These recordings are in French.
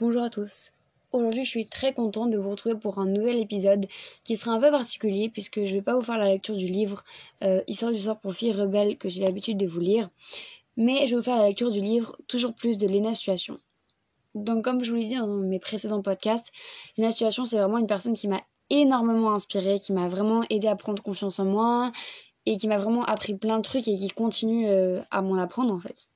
Bonjour à tous. Aujourd'hui, je suis très contente de vous retrouver pour un nouvel épisode qui sera un peu particulier puisque je vais pas vous faire la lecture du livre euh, Histoire du sort pour filles rebelles que j'ai l'habitude de vous lire, mais je vais vous faire la lecture du livre Toujours plus de Lena Situation. Donc, comme je vous l'ai dit dans mes précédents podcasts, Lena Situation, c'est vraiment une personne qui m'a énormément inspirée, qui m'a vraiment aidé à prendre confiance en moi et qui m'a vraiment appris plein de trucs et qui continue euh, à m'en apprendre en fait.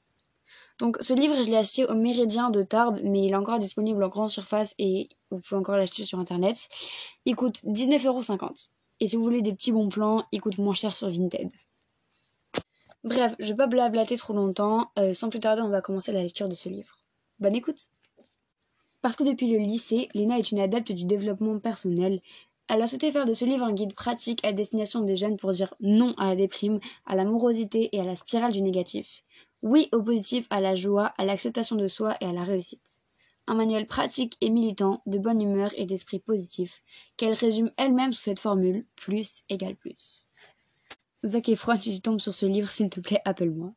Donc ce livre, je l'ai acheté au Méridien de Tarbes, mais il est encore disponible en grande surface et vous pouvez encore l'acheter sur internet. Il coûte 19,50€. Et si vous voulez des petits bons plans, il coûte moins cher sur Vinted. Bref, je vais pas blablater trop longtemps. Euh, sans plus tarder, on va commencer la lecture de ce livre. Bonne écoute Parce que depuis le lycée, Léna est une adepte du développement personnel. Elle a souhaité faire de ce livre un guide pratique à destination des jeunes pour dire non à la déprime, à l'amorosité et à la spirale du négatif. Oui au positif, à la joie, à l'acceptation de soi et à la réussite. Un manuel pratique et militant, de bonne humeur et d'esprit positif, qu'elle résume elle-même sous cette formule plus égale plus. Zac Efron, si tu tombes sur ce livre, s'il te plaît, appelle-moi.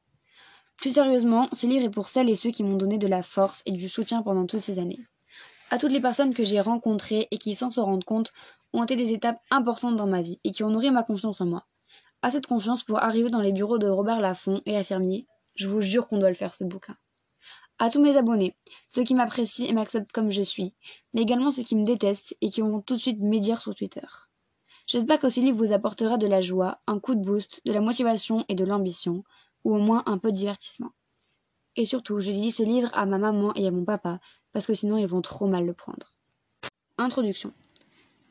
Plus sérieusement, ce livre est pour celles et ceux qui m'ont donné de la force et du soutien pendant toutes ces années. À toutes les personnes que j'ai rencontrées et qui, sans se rendre compte, ont été des étapes importantes dans ma vie et qui ont nourri ma confiance en moi. À cette confiance pour arriver dans les bureaux de Robert Laffont et affirmer je vous jure qu'on doit le faire, ce bouquin. À tous mes abonnés, ceux qui m'apprécient et m'acceptent comme je suis, mais également ceux qui me détestent et qui vont tout de suite médire sur Twitter. J'espère que ce livre vous apportera de la joie, un coup de boost, de la motivation et de l'ambition, ou au moins un peu de divertissement. Et surtout, je dédie ce livre à ma maman et à mon papa, parce que sinon ils vont trop mal le prendre. Introduction.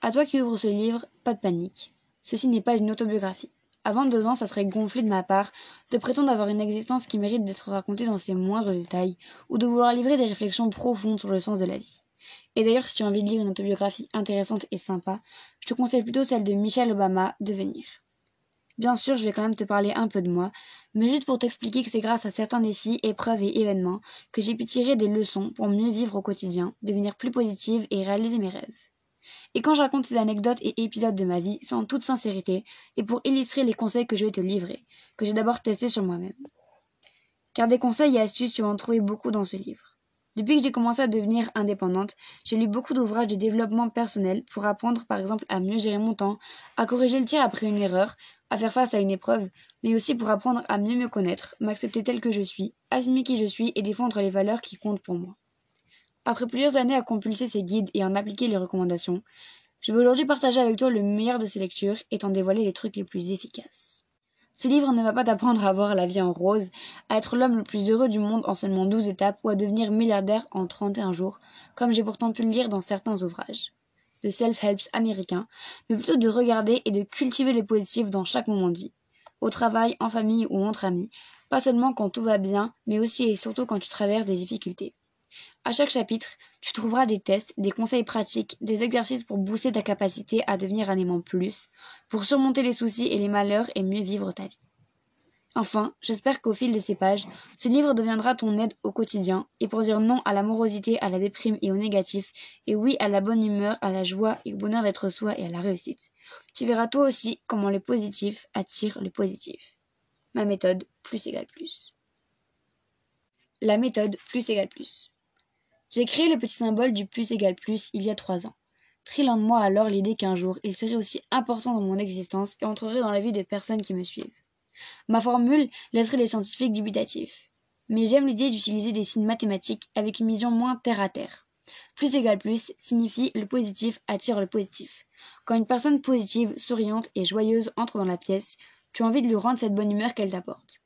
À toi qui ouvres ce livre, pas de panique. Ceci n'est pas une autobiographie. Avant deux ans, ça serait gonflé de ma part de prétendre avoir une existence qui mérite d'être racontée dans ses moindres détails, ou de vouloir livrer des réflexions profondes sur le sens de la vie. Et d'ailleurs, si tu as envie de lire une autobiographie intéressante et sympa, je te conseille plutôt celle de Michelle Obama, Devenir. Bien sûr, je vais quand même te parler un peu de moi, mais juste pour t'expliquer que c'est grâce à certains défis, épreuves et événements que j'ai pu tirer des leçons pour mieux vivre au quotidien, devenir plus positive et réaliser mes rêves. Et quand je raconte ces anecdotes et épisodes de ma vie, c'est en toute sincérité et pour illustrer les conseils que je vais te livrer, que j'ai d'abord testés sur moi-même. Car des conseils et astuces, tu vas en trouver beaucoup dans ce livre. Depuis que j'ai commencé à devenir indépendante, j'ai lu beaucoup d'ouvrages de développement personnel pour apprendre par exemple à mieux gérer mon temps, à corriger le tir après une erreur, à faire face à une épreuve, mais aussi pour apprendre à mieux me connaître, m'accepter tel que je suis, assumer qui je suis et défendre les valeurs qui comptent pour moi. Après plusieurs années à compulser ces guides et en appliquer les recommandations, je vais aujourd'hui partager avec toi le meilleur de ces lectures et t'en dévoiler les trucs les plus efficaces. Ce livre ne va pas t'apprendre à voir la vie en rose, à être l'homme le plus heureux du monde en seulement 12 étapes ou à devenir milliardaire en 31 jours, comme j'ai pourtant pu le lire dans certains ouvrages de self-helps américains, mais plutôt de regarder et de cultiver le positif dans chaque moment de vie, au travail, en famille ou entre amis, pas seulement quand tout va bien, mais aussi et surtout quand tu traverses des difficultés. À chaque chapitre, tu trouveras des tests, des conseils pratiques, des exercices pour booster ta capacité à devenir un aimant plus, pour surmonter les soucis et les malheurs et mieux vivre ta vie. Enfin, j'espère qu'au fil de ces pages, ce livre deviendra ton aide au quotidien et pour dire non à l'amorosité, à la déprime et au négatif, et oui à la bonne humeur, à la joie et au bonheur d'être soi et à la réussite. Tu verras toi aussi comment le positif attire le positif. Ma méthode, plus égale plus. La méthode, plus égale plus. J'ai créé le petit symbole du plus égale plus il y a trois ans. Trillant de moi alors l'idée qu'un jour il serait aussi important dans mon existence et entrerait dans la vie des personnes qui me suivent. Ma formule laisserait les scientifiques dubitatifs. Mais j'aime l'idée d'utiliser des signes mathématiques avec une vision moins terre à terre. Plus égale plus signifie le positif attire le positif. Quand une personne positive, souriante et joyeuse entre dans la pièce, tu as envie de lui rendre cette bonne humeur qu'elle t'apporte.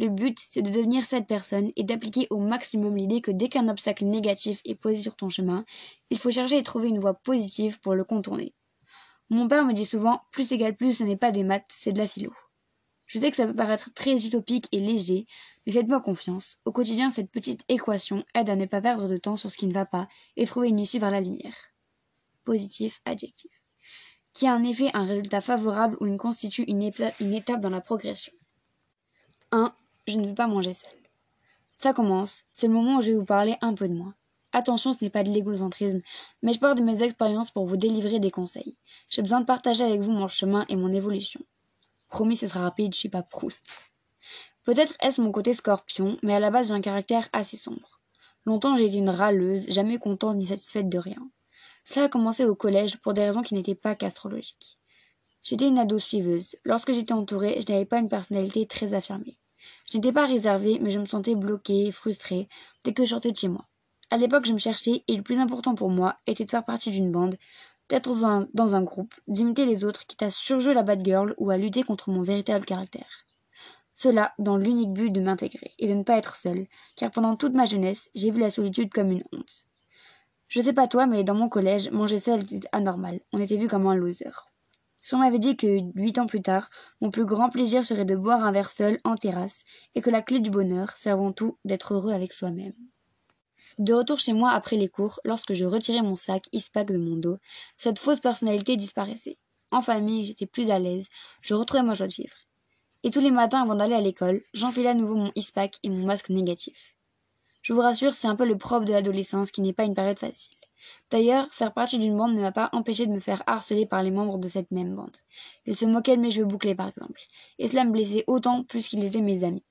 Le but, c'est de devenir cette personne et d'appliquer au maximum l'idée que dès qu'un obstacle négatif est posé sur ton chemin, il faut chercher et trouver une voie positive pour le contourner. Mon père me dit souvent plus égale plus, ce n'est pas des maths, c'est de la philo. Je sais que ça peut paraître très utopique et léger, mais faites-moi confiance. Au quotidien, cette petite équation aide à ne pas perdre de temps sur ce qui ne va pas et trouver une issue vers la lumière. Positif, adjectif. Qui a en effet un résultat favorable ou une constitue une, une étape dans la progression. 1 je ne veux pas manger seule. Ça commence, c'est le moment où je vais vous parler un peu de moi. Attention, ce n'est pas de l'égocentrisme, mais je parle de mes expériences pour vous délivrer des conseils. J'ai besoin de partager avec vous mon chemin et mon évolution. Promis, ce sera rapide, je suis pas Proust. Peut-être est-ce mon côté scorpion, mais à la base j'ai un caractère assez sombre. Longtemps j'ai été une râleuse, jamais contente ni satisfaite de rien. Cela a commencé au collège pour des raisons qui n'étaient pas qu'astrologiques. J'étais une ado suiveuse. Lorsque j'étais entourée, je n'avais pas une personnalité très affirmée. Je n'étais pas réservée, mais je me sentais bloquée, frustrée, dès que je sortais de chez moi. À l'époque, je me cherchais, et le plus important pour moi était de faire partie d'une bande, d'être dans un, dans un groupe, d'imiter les autres, quitte à surjouer la bad girl ou à lutter contre mon véritable caractère. Cela dans l'unique but de m'intégrer et de ne pas être seule, car pendant toute ma jeunesse, j'ai vu la solitude comme une honte. Je sais pas toi, mais dans mon collège, manger seul était anormal. On était vu comme un loser. Si on m'avait dit que huit ans plus tard, mon plus grand plaisir serait de boire un verre seul en terrasse, et que la clé du bonheur, c'est avant tout d'être heureux avec soi-même. De retour chez moi après les cours, lorsque je retirais mon sac ISPAC de mon dos, cette fausse personnalité disparaissait. En famille, j'étais plus à l'aise, je retrouvais ma joie de vivre. Et tous les matins avant d'aller à l'école, j'enfilais à nouveau mon ISPAC et mon masque négatif. Je vous rassure, c'est un peu le propre de l'adolescence qui n'est pas une période facile. D'ailleurs, faire partie d'une bande ne m'a pas empêché de me faire harceler par les membres de cette même bande. Ils se moquaient de mes cheveux bouclés, par exemple. Et cela me blessait autant plus qu'ils étaient mes amis.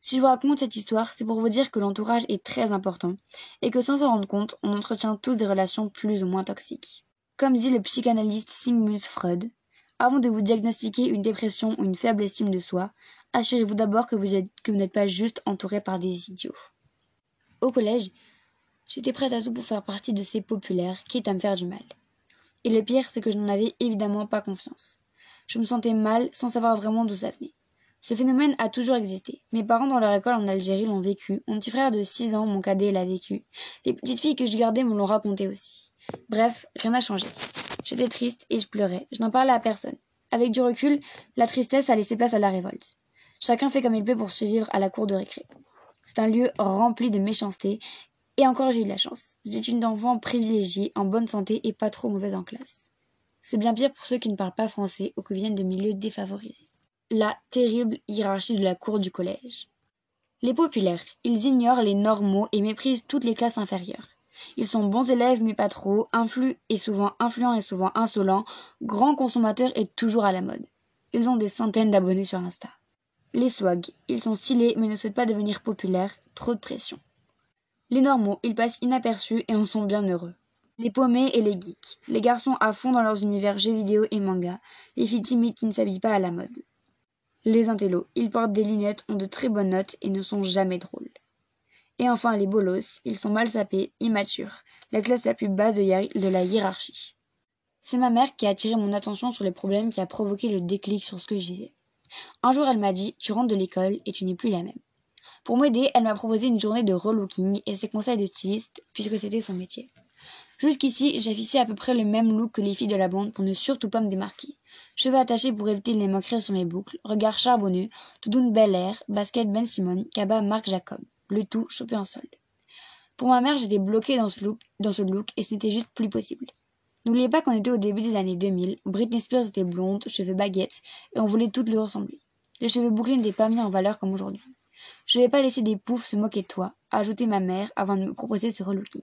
Si je vous raconte cette histoire, c'est pour vous dire que l'entourage est très important et que sans s'en rendre compte, on entretient tous des relations plus ou moins toxiques. Comme dit le psychanalyste Sigmund Freud, avant de vous diagnostiquer une dépression ou une faible estime de soi, assurez-vous d'abord que vous n'êtes pas juste entouré par des idiots. Au collège, j'étais prête à tout pour faire partie de ces populaires, quitte à me faire du mal. Et le pire, c'est que je n'en avais évidemment pas confiance. Je me sentais mal sans savoir vraiment d'où ça venait. Ce phénomène a toujours existé. Mes parents dans leur école en Algérie l'ont vécu. Mon petit frère de 6 ans, mon cadet, l'a vécu. Les petites filles que je gardais me l'ont raconté aussi. Bref, rien n'a changé. J'étais triste et je pleurais. Je n'en parlais à personne. Avec du recul, la tristesse a laissé place à la révolte. Chacun fait comme il peut pour survivre à la cour de récré. C'est un lieu rempli de méchanceté, et encore j'ai eu de la chance. J'étais une enfant privilégiée, en bonne santé et pas trop mauvaise en classe. C'est bien pire pour ceux qui ne parlent pas français ou qui viennent de milieux défavorisés la terrible hiérarchie de la cour du collège. Les populaires, ils ignorent les normaux et méprisent toutes les classes inférieures. Ils sont bons élèves mais pas trop, influents et souvent influents et souvent insolents, grands consommateurs et toujours à la mode. Ils ont des centaines d'abonnés sur Insta. Les swags, ils sont stylés mais ne souhaitent pas devenir populaires, trop de pression. Les normaux, ils passent inaperçus et en sont bien heureux. Les paumés et les geeks, les garçons à fond dans leurs univers jeux vidéo et manga, les filles timides qui ne s'habillent pas à la mode. Les intellos, ils portent des lunettes, ont de très bonnes notes et ne sont jamais drôles. Et enfin les bolos, ils sont mal sapés, immatures, la classe la plus basse de, la hiérarchie. C'est ma mère qui a attiré mon attention sur les problèmes qui a provoqué le déclic sur ce que j'ai Un jour, elle m'a dit Tu rentres de l'école et tu n'es plus la même. Pour m'aider, elle m'a proposé une journée de relooking et ses conseils de styliste, puisque c'était son métier. Jusqu'ici, j'affichais à peu près le même look que les filles de la bande pour ne surtout pas me démarquer. Cheveux attachés pour éviter les moqueries sur mes boucles, regard charbonneux, doudoune Bel Air, basket Ben Simon, cabas Marc Jacob. Le tout chopé en solde. Pour ma mère, j'étais bloquée dans ce look, dans ce look et ce n'était juste plus possible. N'oubliez pas qu'on était au début des années 2000, Britney Spears était blonde, cheveux baguettes, et on voulait toutes lui ressembler. Les cheveux bouclés n'étaient pas mis en valeur comme aujourd'hui. Je ne vais pas laisser des poufs se moquer de toi, a ajouté ma mère avant de me proposer ce relooking.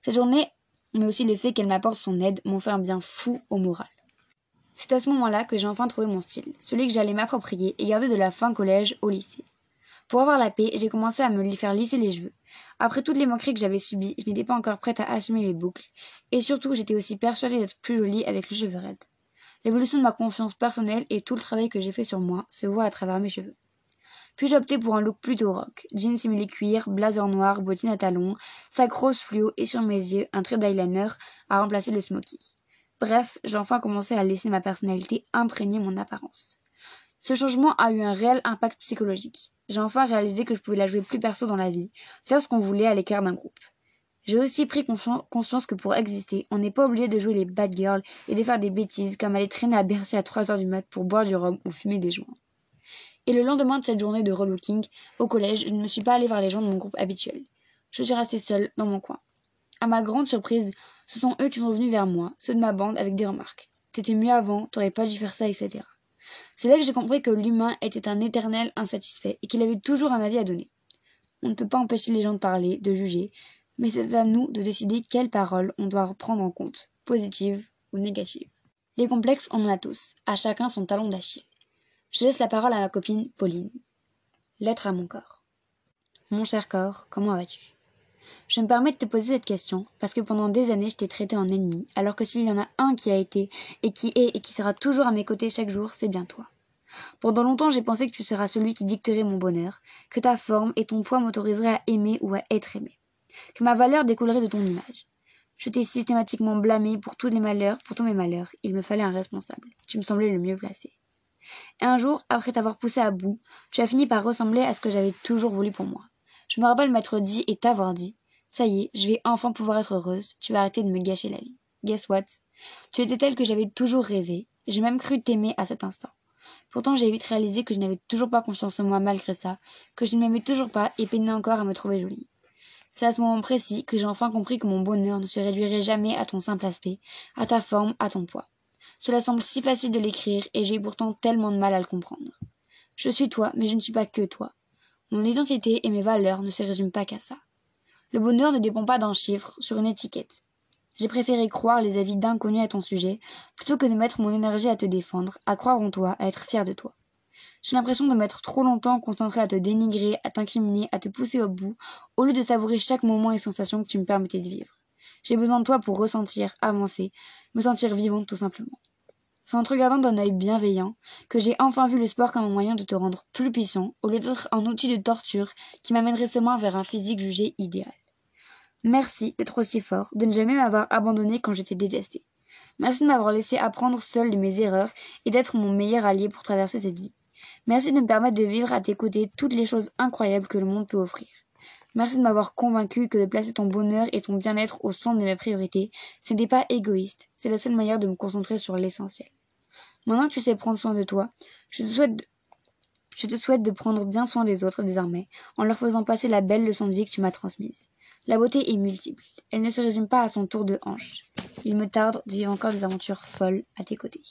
Cette journée mais aussi le fait qu'elle m'apporte son aide m'ont fait un bien fou au moral. C'est à ce moment-là que j'ai enfin trouvé mon style, celui que j'allais m'approprier et garder de la fin collège au lycée. Pour avoir la paix, j'ai commencé à me faire lisser les cheveux. Après toutes les moqueries que j'avais subies, je n'étais pas encore prête à assumer mes boucles, et surtout j'étais aussi persuadée d'être plus jolie avec les cheveux raides. L'évolution de ma confiance personnelle et tout le travail que j'ai fait sur moi se voit à travers mes cheveux. Puis j'ai opté pour un look plutôt rock? Jeans simulé cuir, blazer noir, bottines à talons, sac rose fluo et sur mes yeux, un trait d'eyeliner à remplacer le smoky. Bref, j'ai enfin commencé à laisser ma personnalité imprégner mon apparence. Ce changement a eu un réel impact psychologique. J'ai enfin réalisé que je pouvais la jouer plus perso dans la vie, faire ce qu'on voulait à l'écart d'un groupe. J'ai aussi pris conscience que pour exister, on n'est pas obligé de jouer les bad girls et de faire des bêtises comme aller traîner à Bercy à 3 heures du mat pour boire du rhum ou fumer des joints. Et le lendemain de cette journée de relooking, au collège, je ne me suis pas allée vers les gens de mon groupe habituel. Je suis restée seule dans mon coin. À ma grande surprise, ce sont eux qui sont venus vers moi, ceux de ma bande, avec des remarques. T'étais mieux avant, t'aurais pas dû faire ça, etc. C'est là que j'ai compris que l'humain était un éternel insatisfait et qu'il avait toujours un avis à donner. On ne peut pas empêcher les gens de parler, de juger, mais c'est à nous de décider quelles paroles on doit prendre en compte, positives ou négatives. Les complexes, on en a tous, à chacun son talon d'Achille. Je laisse la parole à ma copine Pauline. Lettre à mon corps. Mon cher corps, comment vas-tu? Je me permets de te poser cette question parce que pendant des années je t'ai traité en ennemi, alors que s'il y en a un qui a été et qui est et qui sera toujours à mes côtés chaque jour, c'est bien toi. Pendant longtemps j'ai pensé que tu seras celui qui dicterait mon bonheur, que ta forme et ton poids m'autoriseraient à aimer ou à être aimé, que ma valeur découlerait de ton image. Je t'ai systématiquement blâmé pour tous les malheurs, pour tous mes malheurs. Il me fallait un responsable. Tu me semblais le mieux placé. Et un jour, après t'avoir poussé à bout, tu as fini par ressembler à ce que j'avais toujours voulu pour moi. Je me rappelle m'être dit et t'avoir dit Ça y est, je vais enfin pouvoir être heureuse, tu vas arrêter de me gâcher la vie. Guess what? Tu étais telle que j'avais toujours rêvé, j'ai même cru t'aimer à cet instant. Pourtant, j'ai vite réalisé que je n'avais toujours pas confiance en moi malgré ça, que je ne m'aimais toujours pas et peinais encore à me trouver jolie. C'est à ce moment précis que j'ai enfin compris que mon bonheur ne se réduirait jamais à ton simple aspect, à ta forme, à ton poids. Cela semble si facile de l'écrire et j'ai pourtant tellement de mal à le comprendre. Je suis toi, mais je ne suis pas que toi. Mon identité et mes valeurs ne se résument pas qu'à ça. Le bonheur ne dépend pas d'un chiffre sur une étiquette. J'ai préféré croire les avis d'inconnus à ton sujet plutôt que de mettre mon énergie à te défendre, à croire en toi, à être fier de toi. J'ai l'impression de m'être trop longtemps concentré à te dénigrer, à t'incriminer, à te pousser au bout, au lieu de savourer chaque moment et sensation que tu me permettais de vivre. J'ai besoin de toi pour ressentir, avancer, me sentir vivante tout simplement. C'est en te regardant d'un œil bienveillant que j'ai enfin vu le sport comme un moyen de te rendre plus puissant, au lieu d'être un outil de torture qui m'amènerait seulement vers un physique jugé idéal. Merci d'être aussi fort, de ne jamais m'avoir abandonné quand j'étais détesté. Merci de m'avoir laissé apprendre seul de mes erreurs et d'être mon meilleur allié pour traverser cette vie. Merci de me permettre de vivre à tes côtés toutes les choses incroyables que le monde peut offrir. Merci de m'avoir convaincu que de placer ton bonheur et ton bien-être au centre de mes priorités, ce n'est pas égoïste, c'est la seule manière de me concentrer sur l'essentiel. Maintenant que tu sais prendre soin de toi, je te souhaite je te souhaite de prendre bien soin des autres désormais, en leur faisant passer la belle leçon de vie que tu m'as transmise. La beauté est multiple. Elle ne se résume pas à son tour de hanche. Il me tarde de vivre encore des aventures folles à tes côtés.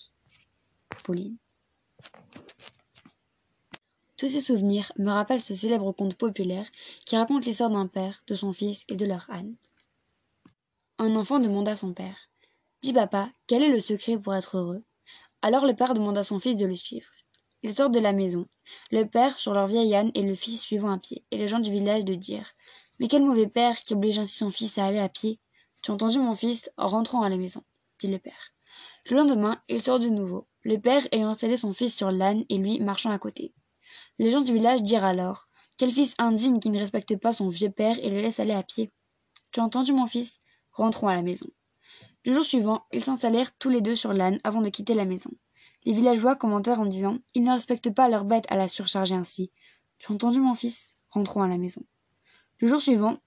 Pauline. Tous ces souvenirs me rappellent ce célèbre conte populaire qui raconte l'histoire d'un père, de son fils et de leur âne. Un enfant demanda à son père Dis papa, quel est le secret pour être heureux? Alors le père demanda à son fils de le suivre. Ils sortent de la maison, le père sur leur vieil âne et le fils suivant à pied, et les gens du village de dire Mais quel mauvais père qui oblige ainsi son fils à aller à pied Tu as entendu mon fils rentrant à la maison, dit le père. Le lendemain, il sort de nouveau, le père ayant installé son fils sur l'âne et lui marchant à côté. Les gens du village dirent alors Quel fils indigne qui ne respecte pas son vieux père et le laisse aller à pied. Tu as entendu mon fils? Rentrons à la maison. Le jour suivant, ils s'installèrent tous les deux sur l'âne avant de quitter la maison. Les villageois commentèrent en disant Ils ne respectent pas leur bête à la surcharger ainsi. Tu as entendu mon fils? Rentrons à la maison. Le jour suivant,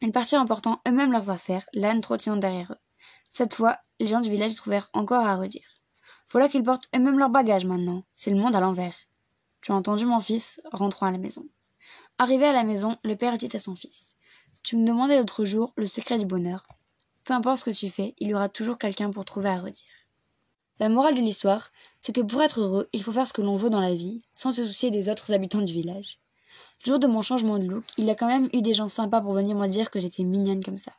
ils partirent en portant eux-mêmes leurs affaires, l'âne trottinant derrière eux. Cette fois, les gens du village trouvèrent encore à redire. Voilà qu'ils portent eux-mêmes leurs bagages maintenant. C'est le monde à l'envers. Tu entendu mon fils Rentrons à la maison. Arrivé à la maison, le père dit à son fils Tu me demandais l'autre jour le secret du bonheur. Peu importe ce que tu fais, il y aura toujours quelqu'un pour trouver à redire. La morale de l'histoire, c'est que pour être heureux, il faut faire ce que l'on veut dans la vie, sans se soucier des autres habitants du village. Le jour de mon changement de look, il y a quand même eu des gens sympas pour venir me dire que j'étais mignonne comme ça.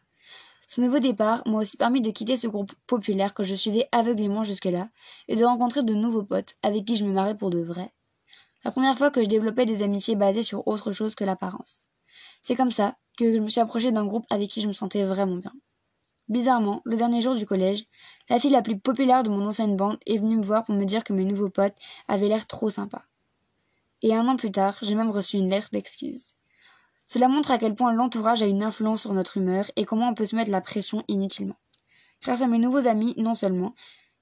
Ce nouveau départ m'a aussi permis de quitter ce groupe populaire que je suivais aveuglément jusque-là, et de rencontrer de nouveaux potes avec qui je me marrais pour de vrai, la première fois que je développais des amitiés basées sur autre chose que l'apparence. C'est comme ça que je me suis approchée d'un groupe avec qui je me sentais vraiment bien. Bizarrement, le dernier jour du collège, la fille la plus populaire de mon ancienne bande est venue me voir pour me dire que mes nouveaux potes avaient l'air trop sympas. Et un an plus tard, j'ai même reçu une lettre d'excuse. Cela montre à quel point l'entourage a une influence sur notre humeur et comment on peut se mettre la pression inutilement. Grâce à mes nouveaux amis, non seulement,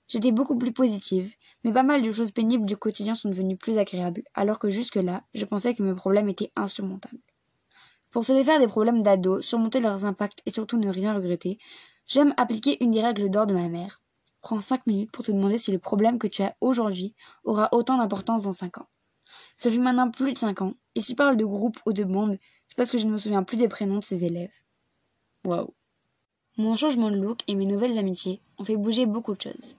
J'étais beaucoup plus positive, mais pas mal de choses pénibles du quotidien sont devenues plus agréables, alors que jusque-là, je pensais que mes problèmes étaient insurmontables. Pour se défaire des problèmes d'ado, surmonter leurs impacts et surtout ne rien regretter, j'aime appliquer une des règles d'or de ma mère. Prends cinq minutes pour te demander si le problème que tu as aujourd'hui aura autant d'importance dans cinq ans. Ça fait maintenant plus de cinq ans, et si je parle de groupe ou de bande, c'est parce que je ne me souviens plus des prénoms de ces élèves. Waouh. Mon changement de look et mes nouvelles amitiés ont fait bouger beaucoup de choses.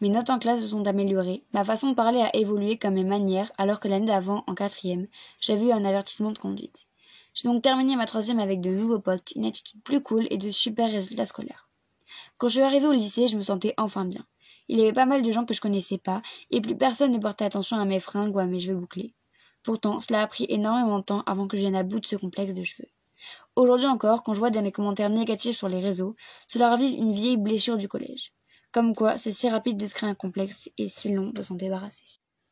Mes notes en classe se sont améliorées, ma façon de parler a évolué comme mes manières, alors que l'année d'avant, en quatrième, j'avais eu un avertissement de conduite. J'ai donc terminé ma troisième avec de nouveaux potes, une attitude plus cool et de super résultats scolaires. Quand je suis arrivée au lycée, je me sentais enfin bien. Il y avait pas mal de gens que je connaissais pas, et plus personne ne portait attention à mes fringues ou à mes cheveux bouclés. Pourtant, cela a pris énormément de temps avant que je vienne à bout de ce complexe de cheveux. Aujourd'hui encore, quand je vois des commentaires négatifs sur les réseaux, cela ravive une vieille blessure du collège. Comme quoi, c'est si rapide de se un complexe et si long de s'en débarrasser.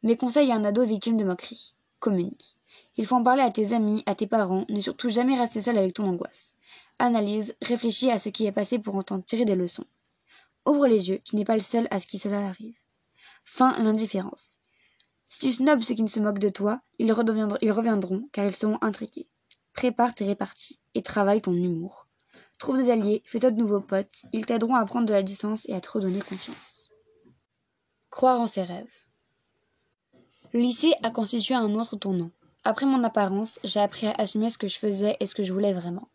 Mes conseils à un ado victime de moquerie. Communique. Il faut en parler à tes amis, à tes parents, ne surtout jamais rester seul avec ton angoisse. Analyse, réfléchis à ce qui est passé pour en tirer des leçons. Ouvre les yeux, tu n'es pas le seul à ce qui cela arrive. Fin l'indifférence. Si tu snobs ceux qui ne se moquent de toi, ils, ils reviendront car ils seront intrigués. Prépare tes réparties et travaille ton humour. Trouve des alliés, fais-toi de nouveaux potes, ils t'aideront à prendre de la distance et à te redonner confiance. Croire en ses rêves. Le lycée a constitué un autre tournant. Après mon apparence, j'ai appris à assumer ce que je faisais et ce que je voulais vraiment.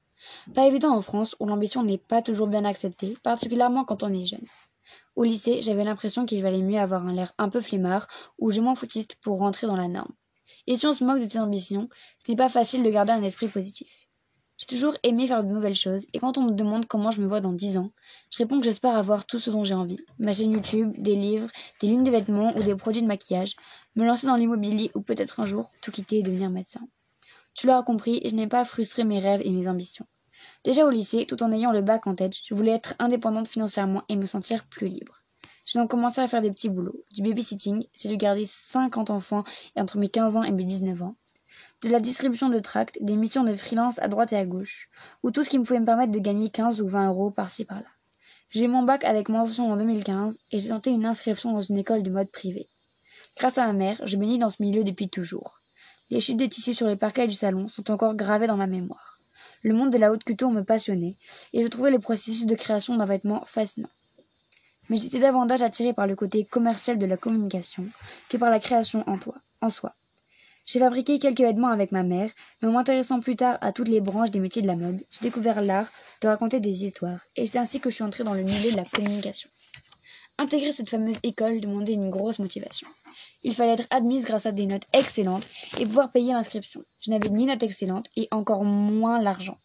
Pas évident en France où l'ambition n'est pas toujours bien acceptée, particulièrement quand on est jeune. Au lycée, j'avais l'impression qu'il valait mieux avoir un l'air un peu flemmard ou je m'en foutiste pour rentrer dans la norme. Et si on se moque de tes ambitions, ce n'est pas facile de garder un esprit positif. J'ai toujours aimé faire de nouvelles choses, et quand on me demande comment je me vois dans dix ans, je réponds que j'espère avoir tout ce dont j'ai envie. Ma chaîne YouTube, des livres, des lignes de vêtements ou des produits de maquillage, me lancer dans l'immobilier ou peut-être un jour tout quitter et devenir médecin. Tu l'auras compris, je n'ai pas frustré mes rêves et mes ambitions. Déjà au lycée, tout en ayant le bac en tête, je voulais être indépendante financièrement et me sentir plus libre. J'ai donc commencé à faire des petits boulots, du babysitting, j'ai dû garder 50 enfants entre mes 15 ans et mes 19 ans, de la distribution de tracts, des missions de freelance à droite et à gauche, ou tout ce qui me pouvait me permettre de gagner 15 ou 20 euros par-ci par-là. J'ai mon bac avec mention en 2015 et j'ai tenté une inscription dans une école de mode privée. Grâce à ma mère, je bénis dans ce milieu depuis toujours. Les chutes de tissus sur les parquets du salon sont encore gravées dans ma mémoire. Le monde de la haute couture me passionnait et je trouvais le processus de création d'un vêtement fascinant. Mais j'étais davantage attirée par le côté commercial de la communication que par la création en, toi, en soi. J'ai fabriqué quelques vêtements avec ma mère, mais en m'intéressant plus tard à toutes les branches des métiers de la mode, j'ai découvert l'art de raconter des histoires, et c'est ainsi que je suis entrée dans le milieu de la communication. Intégrer cette fameuse école demandait une grosse motivation. Il fallait être admise grâce à des notes excellentes et pouvoir payer l'inscription. Je n'avais ni notes excellentes et encore moins l'argent.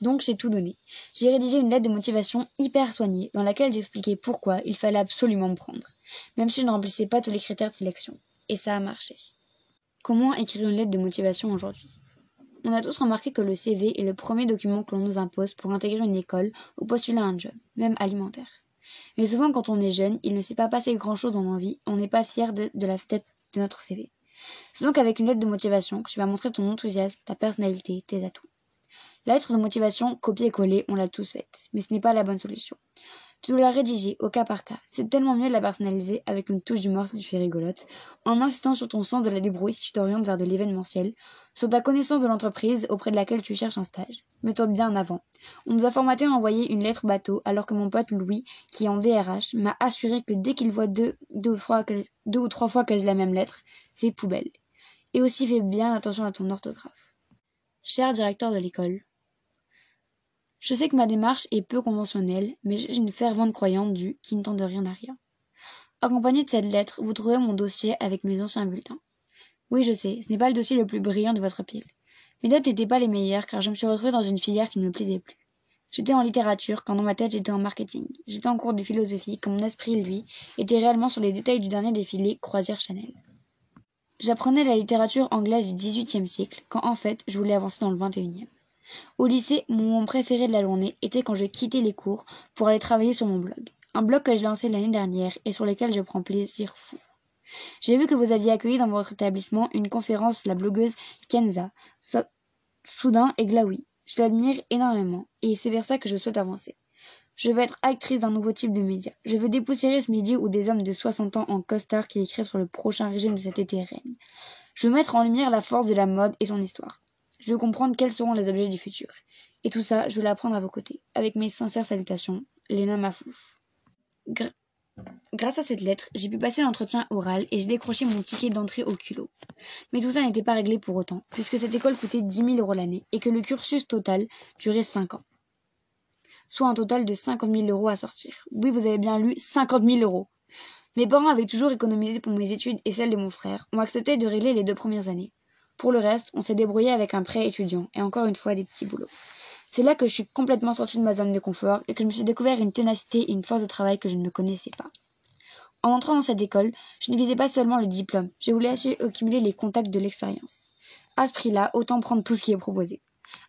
Donc j'ai tout donné. J'ai rédigé une lettre de motivation hyper soignée dans laquelle j'expliquais pourquoi il fallait absolument me prendre, même si je ne remplissais pas tous les critères de sélection. Et ça a marché. Comment écrire une lettre de motivation aujourd'hui? On a tous remarqué que le CV est le premier document que l'on nous impose pour intégrer une école ou postuler un job, même alimentaire. Mais souvent, quand on est jeune, il ne s'est pas passé grand-chose dans nos vies, on n'est pas fier de, la tête de notre CV. C'est donc avec une lettre de motivation que tu vas montrer ton enthousiasme, ta personnalité, tes atouts. La lettre de motivation, copier-coller, on l'a tous faite, mais ce n'est pas la bonne solution. Dois la rédiger au cas par cas. C'est tellement mieux de la personnaliser avec une touche d'humour si tu fais rigolote, en insistant sur ton sens de la débrouille si tu t'orientes vers de l'événementiel, sur ta connaissance de l'entreprise auprès de laquelle tu cherches un stage. Mets-toi bien en avant. On nous a formaté à envoyer une lettre bateau, alors que mon pote Louis, qui est en DRH, m'a assuré que dès qu'il voit deux, deux, ou trois, deux ou trois fois quasi la même lettre, c'est poubelle. Et aussi fais bien attention à ton orthographe. Cher directeur de l'école, je sais que ma démarche est peu conventionnelle, mais suis une fervente croyante du qui ne tente de rien à rien. Accompagné de cette lettre, vous trouvez mon dossier avec mes anciens bulletins. Oui, je sais, ce n'est pas le dossier le plus brillant de votre pile. Mes notes n'étaient pas les meilleures car je me suis retrouvée dans une filière qui ne me plaisait plus. J'étais en littérature quand dans ma tête j'étais en marketing. J'étais en cours de philosophie quand mon esprit, lui, était réellement sur les détails du dernier défilé Croisière Chanel. J'apprenais la littérature anglaise du XVIIIe siècle quand en fait je voulais avancer dans le XXIe. Au lycée, mon moment préféré de la journée était quand je quittais les cours pour aller travailler sur mon blog. Un blog que j'ai lancé l'année dernière et sur lequel je prends plaisir fou. J'ai vu que vous aviez accueilli dans votre établissement une conférence la blogueuse Kenza, soudain et glaoui. Je l'admire énormément et c'est vers ça que je souhaite avancer. Je veux être actrice d'un nouveau type de média. Je veux dépoussiérer ce milieu où des hommes de 60 ans en costard qui écrivent sur le prochain régime de cet été règnent. Je veux mettre en lumière la force de la mode et son histoire. Je veux comprendre quels seront les objets du futur. Et tout ça, je veux l'apprendre à vos côtés. Avec mes sincères salutations, Léna Mafouf. Grâce à cette lettre, j'ai pu passer l'entretien oral et j'ai décroché mon ticket d'entrée au culot. Mais tout ça n'était pas réglé pour autant, puisque cette école coûtait 10 000 euros l'année et que le cursus total durait 5 ans. Soit un total de 50 000 euros à sortir. Oui, vous avez bien lu 50 000 euros. Mes parents avaient toujours économisé pour mes études et celles de mon frère, ont accepté de régler les deux premières années. Pour le reste, on s'est débrouillé avec un prêt étudiant et encore une fois des petits boulots. C'est là que je suis complètement sortie de ma zone de confort et que je me suis découvert une ténacité et une force de travail que je ne connaissais pas. En entrant dans cette école, je ne visais pas seulement le diplôme, je voulais accumuler les contacts de l'expérience. À ce prix-là, autant prendre tout ce qui est proposé.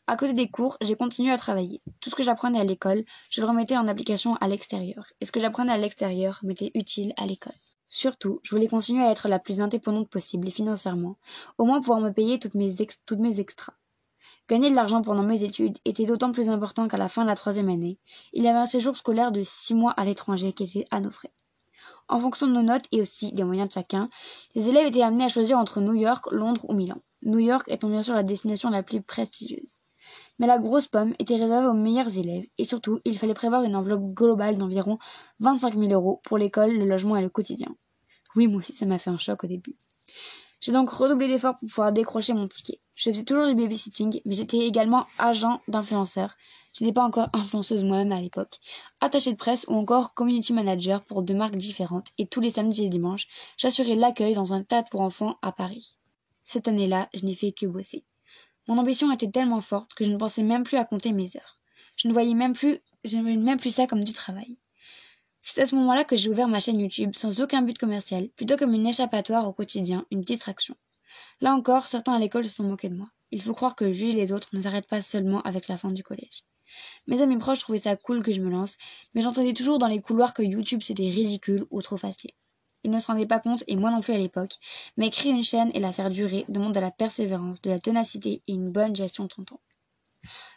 À côté des cours, j'ai continué à travailler. Tout ce que j'apprenais à l'école, je le remettais en application à l'extérieur. Et ce que j'apprenais à l'extérieur m'était utile à l'école. Surtout, je voulais continuer à être la plus indépendante possible et financièrement, au moins pouvoir me payer toutes mes, toutes mes extras. Gagner de l'argent pendant mes études était d'autant plus important qu'à la fin de la troisième année, il y avait un séjour scolaire de six mois à l'étranger qui était à nos frais. En fonction de nos notes et aussi des moyens de chacun, les élèves étaient amenés à choisir entre New York, Londres ou Milan. New York étant bien sûr la destination la plus prestigieuse. Mais la grosse pomme était réservée aux meilleurs élèves et surtout, il fallait prévoir une enveloppe globale d'environ 25 000 euros pour l'école, le logement et le quotidien. Oui, moi aussi, ça m'a fait un choc au début. J'ai donc redoublé d'efforts pour pouvoir décrocher mon ticket. Je faisais toujours du babysitting, mais j'étais également agent d'influenceur. Je n'étais pas encore influenceuse moi-même à l'époque. Attachée de presse ou encore community manager pour deux marques différentes. Et tous les samedis et dimanches, j'assurais l'accueil dans un tas pour enfants à Paris. Cette année-là, je n'ai fait que bosser. Mon ambition était tellement forte que je ne pensais même plus à compter mes heures. Je ne voyais même plus, je ne même plus ça comme du travail. C'est à ce moment-là que j'ai ouvert ma chaîne YouTube sans aucun but commercial, plutôt comme une échappatoire au quotidien, une distraction. Là encore, certains à l'école se sont moqués de moi. Il faut croire que juger les autres ne s'arrête pas seulement avec la fin du collège. Mes amis proches trouvaient ça cool que je me lance, mais j'entendais toujours dans les couloirs que YouTube c'était ridicule ou trop facile. Ils ne se rendaient pas compte, et moi non plus à l'époque, mais créer une chaîne et la faire durer demande de la persévérance, de la ténacité et une bonne gestion de son temps.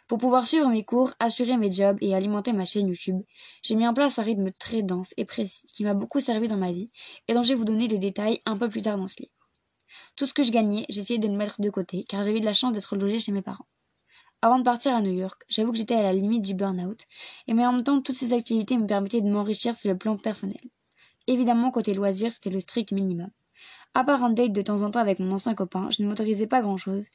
Pour pouvoir suivre mes cours, assurer mes jobs et alimenter ma chaîne YouTube, j'ai mis en place un rythme très dense et précis qui m'a beaucoup servi dans ma vie et dont je vais vous donner le détail un peu plus tard dans ce livre. Tout ce que je gagnais, j'essayais de le mettre de côté car j'avais de la chance d'être logée chez mes parents. Avant de partir à New York, j'avoue que j'étais à la limite du burn-out, mais en même temps, toutes ces activités me permettaient de m'enrichir sur le plan personnel. Évidemment, côté loisirs, c'était le strict minimum. À part un date de temps en temps avec mon ancien copain, je ne m'autorisais pas grand-chose,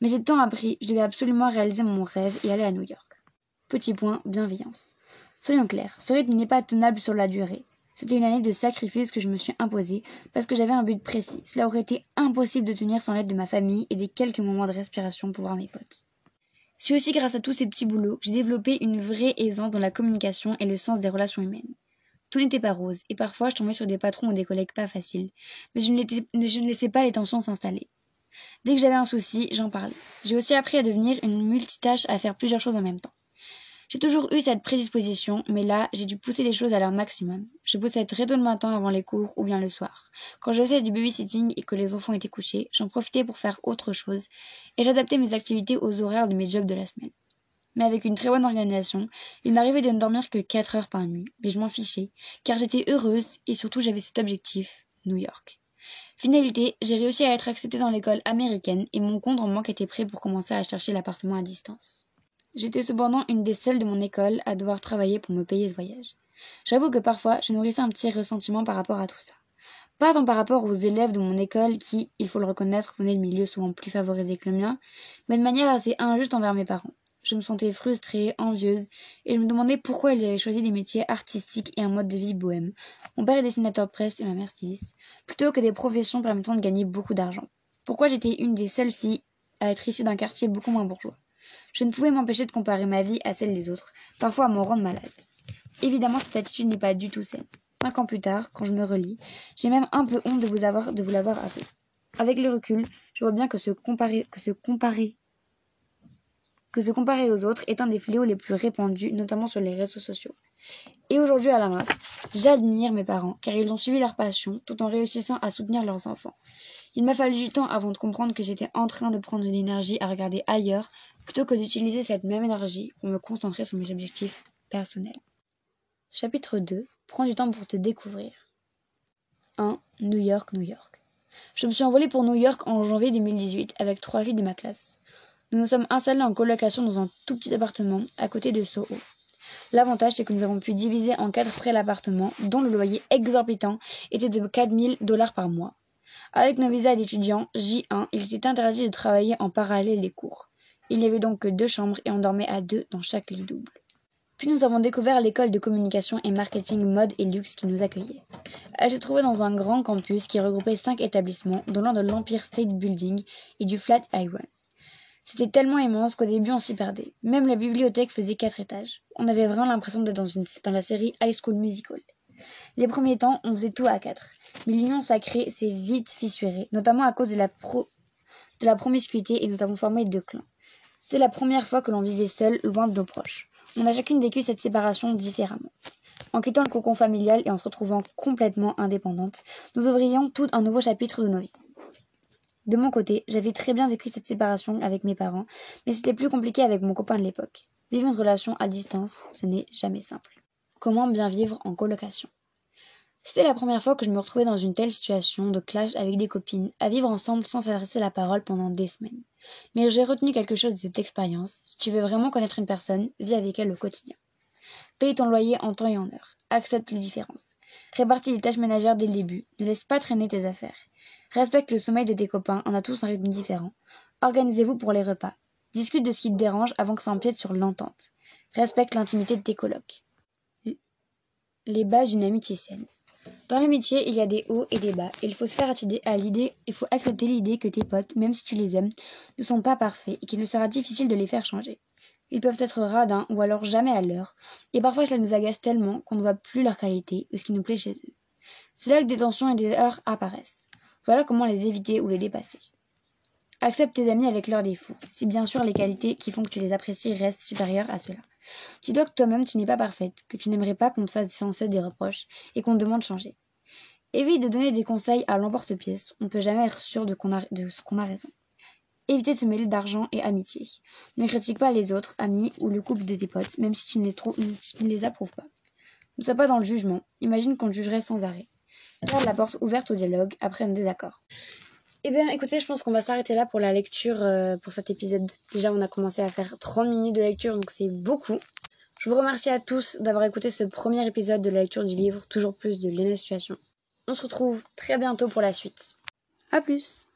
mais j'ai tant appris, je devais absolument réaliser mon rêve et aller à New York. Petit point, bienveillance. Soyons clairs, ce rythme n'est pas tenable sur la durée. C'était une année de sacrifice que je me suis imposée parce que j'avais un but précis. Cela aurait été impossible de tenir sans l'aide de ma famille et des quelques moments de respiration pour voir mes potes. C'est aussi grâce à tous ces petits boulots que j'ai développé une vraie aisance dans la communication et le sens des relations humaines. Tout n'était pas rose, et parfois je tombais sur des patrons ou des collègues pas faciles, mais je ne, laissais pas les tensions s'installer. Dès que j'avais un souci, j'en parlais. J'ai aussi appris à devenir une multitâche à faire plusieurs choses en même temps. J'ai toujours eu cette prédisposition, mais là, j'ai dû pousser les choses à leur maximum. Je bossais très tôt le matin avant les cours ou bien le soir. Quand je faisais du babysitting et que les enfants étaient couchés, j'en profitais pour faire autre chose et j'adaptais mes activités aux horaires de mes jobs de la semaine. Mais avec une très bonne organisation, il m'arrivait de ne dormir que 4 heures par nuit, mais je m'en fichais, car j'étais heureuse et surtout j'avais cet objectif, New York. Finalité, j'ai réussi à être acceptée dans l'école américaine et mon compte en manque était prêt pour commencer à chercher l'appartement à distance. J'étais cependant une des seules de mon école à devoir travailler pour me payer ce voyage. J'avoue que parfois, je nourrissais un petit ressentiment par rapport à tout ça. Pas tant par rapport aux élèves de mon école qui, il faut le reconnaître, venaient de milieux souvent plus favorisés que le mien, mais de manière assez injuste envers mes parents. Je me sentais frustrée, envieuse, et je me demandais pourquoi ils avaient choisi des métiers artistiques et un mode de vie bohème. Mon père est dessinateur de presse et ma mère styliste, plutôt que des professions permettant de gagner beaucoup d'argent. Pourquoi j'étais une des seules filles à être issue d'un quartier beaucoup moins bourgeois? Je ne pouvais m'empêcher de comparer ma vie à celle des autres, parfois à m'en rendre malade. Évidemment, cette attitude n'est pas du tout saine. Cinq ans plus tard, quand je me relis, j'ai même un peu honte de vous l'avoir avoué. Avec le recul, je vois bien que se comparer, que se comparer que se comparer aux autres est un des fléaux les plus répandus, notamment sur les réseaux sociaux. Et aujourd'hui à la masse, j'admire mes parents, car ils ont suivi leur passion tout en réussissant à soutenir leurs enfants. Il m'a fallu du temps avant de comprendre que j'étais en train de prendre une énergie à regarder ailleurs, plutôt que d'utiliser cette même énergie pour me concentrer sur mes objectifs personnels. Chapitre 2. Prends du temps pour te découvrir. 1. New York, New York. Je me suis envolée pour New York en janvier 2018 avec trois filles de ma classe. Nous nous sommes installés en colocation dans un tout petit appartement à côté de Soho. L'avantage, c'est que nous avons pu diviser en quatre frais l'appartement, dont le loyer exorbitant était de 4000 dollars par mois. Avec nos visas d'étudiants J1, il était interdit de travailler en parallèle des cours. Il n'y avait donc que deux chambres et on dormait à deux dans chaque lit double. Puis nous avons découvert l'école de communication et marketing mode et luxe qui nous accueillait. Elle se trouvait dans un grand campus qui regroupait cinq établissements, dont l'un de l'Empire State Building et du Flatiron. C'était tellement immense qu'au début on s'y perdait. Même la bibliothèque faisait quatre étages. On avait vraiment l'impression d'être dans, dans la série High School Musical. Les premiers temps, on faisait tout à quatre. Mais l'union sacrée s'est vite fissurée, notamment à cause de la, de la promiscuité et nous avons formé deux clans. C'était la première fois que l'on vivait seul, loin de nos proches. On a chacune vécu cette séparation différemment. En quittant le cocon familial et en se retrouvant complètement indépendante, nous ouvrions tout un nouveau chapitre de nos vies. De mon côté, j'avais très bien vécu cette séparation avec mes parents, mais c'était plus compliqué avec mon copain de l'époque. Vivre une relation à distance, ce n'est jamais simple. Comment bien vivre en colocation? C'était la première fois que je me retrouvais dans une telle situation de clash avec des copines, à vivre ensemble sans s'adresser la parole pendant des semaines. Mais j'ai retenu quelque chose de cette expérience. Si tu veux vraiment connaître une personne, vis avec elle au quotidien. Paye ton loyer en temps et en heure. Accepte les différences. Répartis les tâches ménagères dès le début. Ne laisse pas traîner tes affaires. Respecte le sommeil de tes copains. On a tous un rythme différent. Organisez-vous pour les repas. Discute de ce qui te dérange avant que ça empiète sur l'entente. Respecte l'intimité de tes colocs. Les bases d'une amitié saine. Dans l'amitié, il y a des hauts et des bas. Il faut se faire à l'idée, il faut accepter l'idée que tes potes, même si tu les aimes, ne sont pas parfaits et qu'il ne sera difficile de les faire changer. Ils peuvent être radins ou alors jamais à l'heure, et parfois cela nous agace tellement qu'on ne voit plus leur qualité ou ce qui nous plaît chez eux. C'est là que des tensions et des heures apparaissent. Voilà comment les éviter ou les dépasser. Accepte tes amis avec leurs défauts, si bien sûr les qualités qui font que tu les apprécies restent supérieures à cela. Dis-toi que toi-même tu n'es pas parfaite, que tu n'aimerais pas qu'on te fasse sans cesse des reproches et qu'on te demande de changer. Évite de donner des conseils à l'emporte-pièce, on ne peut jamais être sûr de ce qu'on a raison. Évitez de se mêler d'argent et amitié. Ne critique pas les autres, amis ou le couple de tes potes, même si tu ne les, les approuves pas. Ne sois pas dans le jugement. Imagine qu'on te jugerait sans arrêt. Garde la porte ouverte au dialogue après un désaccord. Eh bien, écoutez, je pense qu'on va s'arrêter là pour la lecture euh, pour cet épisode. Déjà, on a commencé à faire 30 minutes de lecture, donc c'est beaucoup. Je vous remercie à tous d'avoir écouté ce premier épisode de la lecture du livre, toujours plus de Léna Situation. On se retrouve très bientôt pour la suite. A plus